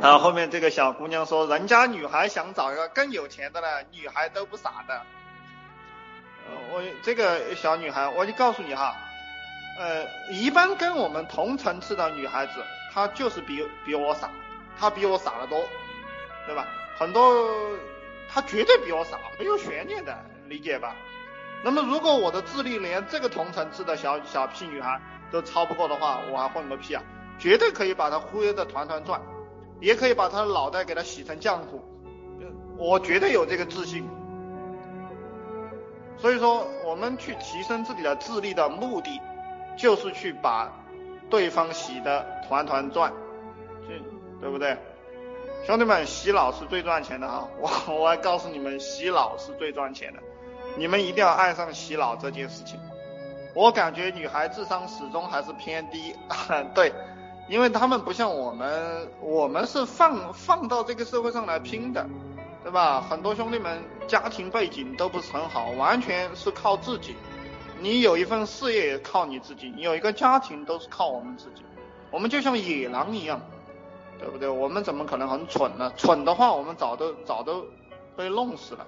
然后后面这个小姑娘说，人家女孩想找一个更有钱的呢，女孩都不傻的。呃，我这个小女孩，我就告诉你哈，呃，一般跟我们同层次的女孩子，她就是比比我傻，她比我傻得多，对吧？很多她绝对比我傻，没有悬念的，理解吧？那么如果我的智力连这个同层次的小小屁女孩都超不过的话，我还混个屁啊！绝对可以把她忽悠的团团转。也可以把他的脑袋给他洗成浆糊，我绝对有这个自信。所以说，我们去提升自己的智力的目的，就是去把对方洗的团团转，对不对？兄弟们，洗脑是最赚钱的哈！我 我还告诉你们，洗脑是最赚钱的，你们一定要爱上洗脑这件事情。我感觉女孩智商始终还是偏低，对。因为他们不像我们，我们是放放到这个社会上来拼的，对吧？很多兄弟们家庭背景都不是很好，完全是靠自己。你有一份事业靠你自己，你有一个家庭都是靠我们自己。我们就像野狼一样，对不对？我们怎么可能很蠢呢？蠢的话，我们早都早都被弄死了。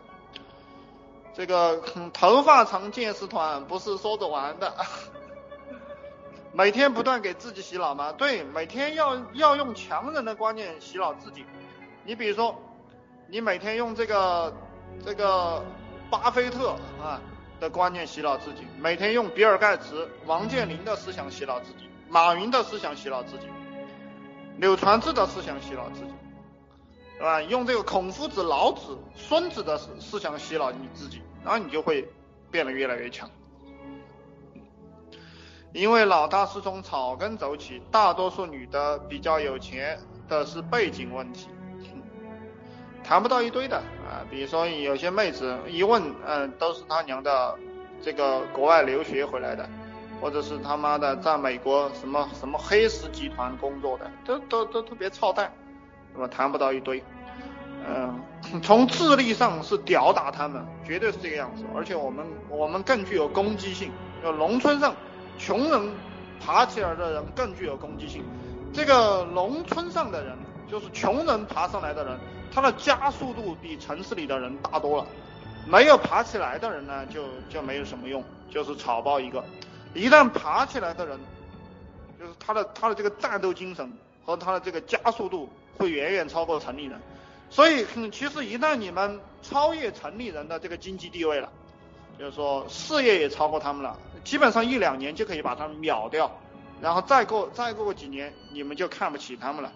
这个头发长见识短不是说着玩的。每天不断给自己洗脑吗？对，每天要要用强人的观念洗脑自己。你比如说，你每天用这个这个巴菲特啊的观念洗脑自己，每天用比尔盖茨、王健林的思想洗脑自己，马云的思想洗脑自己，柳传志的思想洗脑自己，对吧？用这个孔夫子、老子、孙子的思思想洗脑你自己，然后你就会变得越来越强。因为老大是从草根走起，大多数女的比较有钱的是背景问题，谈不到一堆的啊。比如说有些妹子一问，嗯，都是他娘的这个国外留学回来的，或者是他妈的在美国什么什么黑石集团工作的，都都都特别操蛋，那么谈不到一堆。嗯，从智力上是吊打他们，绝对是这个样子。而且我们我们更具有攻击性，就农村上。穷人爬起来的人更具有攻击性。这个农村上的人，就是穷人爬上来的人，他的加速度比城市里的人大多了。没有爬起来的人呢，就就没有什么用，就是草包一个。一旦爬起来的人，就是他的他的这个战斗精神和他的这个加速度会远远超过城里人。所以，其实一旦你们超越城里人的这个经济地位了。就是说，事业也超过他们了，基本上一两年就可以把他们秒掉，然后再过再过个几年，你们就看不起他们了，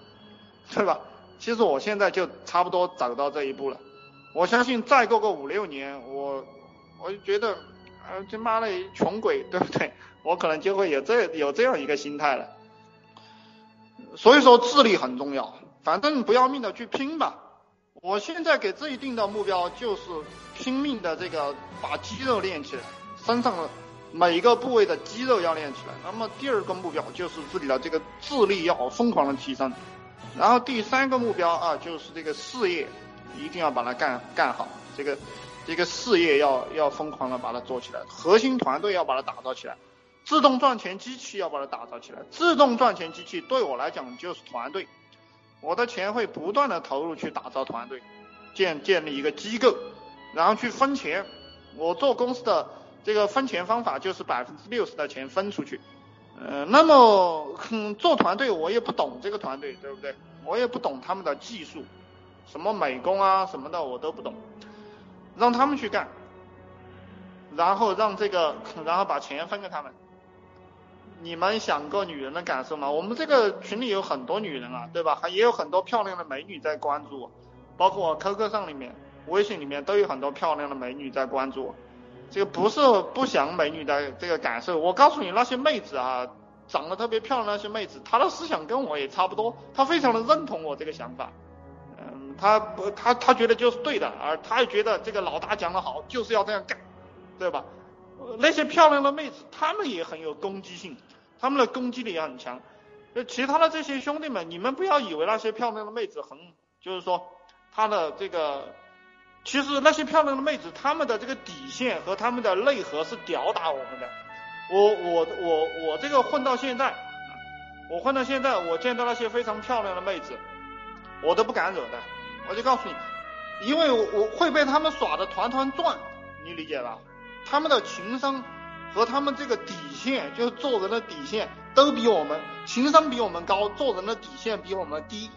对吧？其实我现在就差不多走到这一步了，我相信再过个五六年，我我就觉得，啊，这妈的穷鬼，对不对？我可能就会有这有这样一个心态了。所以说，智力很重要，反正不要命的去拼吧。我现在给自己定的目标就是拼命的这个把肌肉练起来，身上的每一个部位的肌肉要练起来。那么第二个目标就是自己的这个智力要疯狂的提升，然后第三个目标啊就是这个事业一定要把它干干好，这个这个事业要要疯狂的把它做起来，核心团队要把它打造起来，自动赚钱机器要把它打造起来。自动赚钱机器对我来讲就是团队。我的钱会不断的投入去打造团队，建建立一个机构，然后去分钱。我做公司的这个分钱方法就是百分之六十的钱分出去。嗯，那么做团队我也不懂这个团队，对不对？我也不懂他们的技术，什么美工啊什么的我都不懂，让他们去干，然后让这个，然后把钱分给他们。你们想过女人的感受吗？我们这个群里有很多女人啊，对吧？还也有很多漂亮的美女在关注我，包括我 QQ 上里面、微信里面都有很多漂亮的美女在关注我。这个不是不想美女的这个感受，我告诉你，那些妹子啊，长得特别漂亮那些妹子，她的思想跟我也差不多，她非常的认同我这个想法。嗯，她不，她她觉得就是对的，而她也觉得这个老大讲的好，就是要这样干，对吧？那些漂亮的妹子，她们也很有攻击性。他们的攻击力也很强，就其他的这些兄弟们，你们不要以为那些漂亮的妹子很，就是说，她的这个，其实那些漂亮的妹子，她们的这个底线和她们的内核是吊打我们的。我我我我这个混到现在，我混到现在，我见到那些非常漂亮的妹子，我都不敢惹的。我就告诉你，因为我会被他们耍的团团转，你理解吧？他们的情商和他们这个底线，就是做人的底线，都比我们情商比我们高，做人的底线比我们低。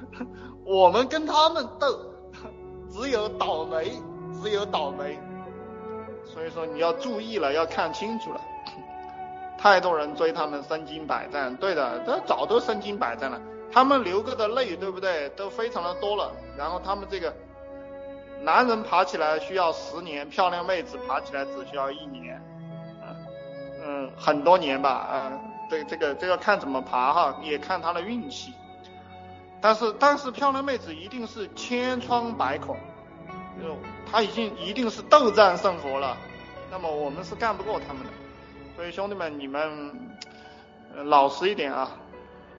我们跟他们斗，只有倒霉，只有倒霉。所以说你要注意了，要看清楚了。太多人追他们身经百战，对的，都早都身经百战了。他们流过的泪，对不对？都非常的多了。然后他们这个男人爬起来需要十年，漂亮妹子爬起来只需要一年，嗯，很多年吧，嗯，对，这个这个看怎么爬哈，也看他的运气。但是但是漂亮妹子一定是千疮百孔，就他已经一定是斗战胜佛了。那么我们是干不过他们的。所以兄弟们，你们老实一点啊。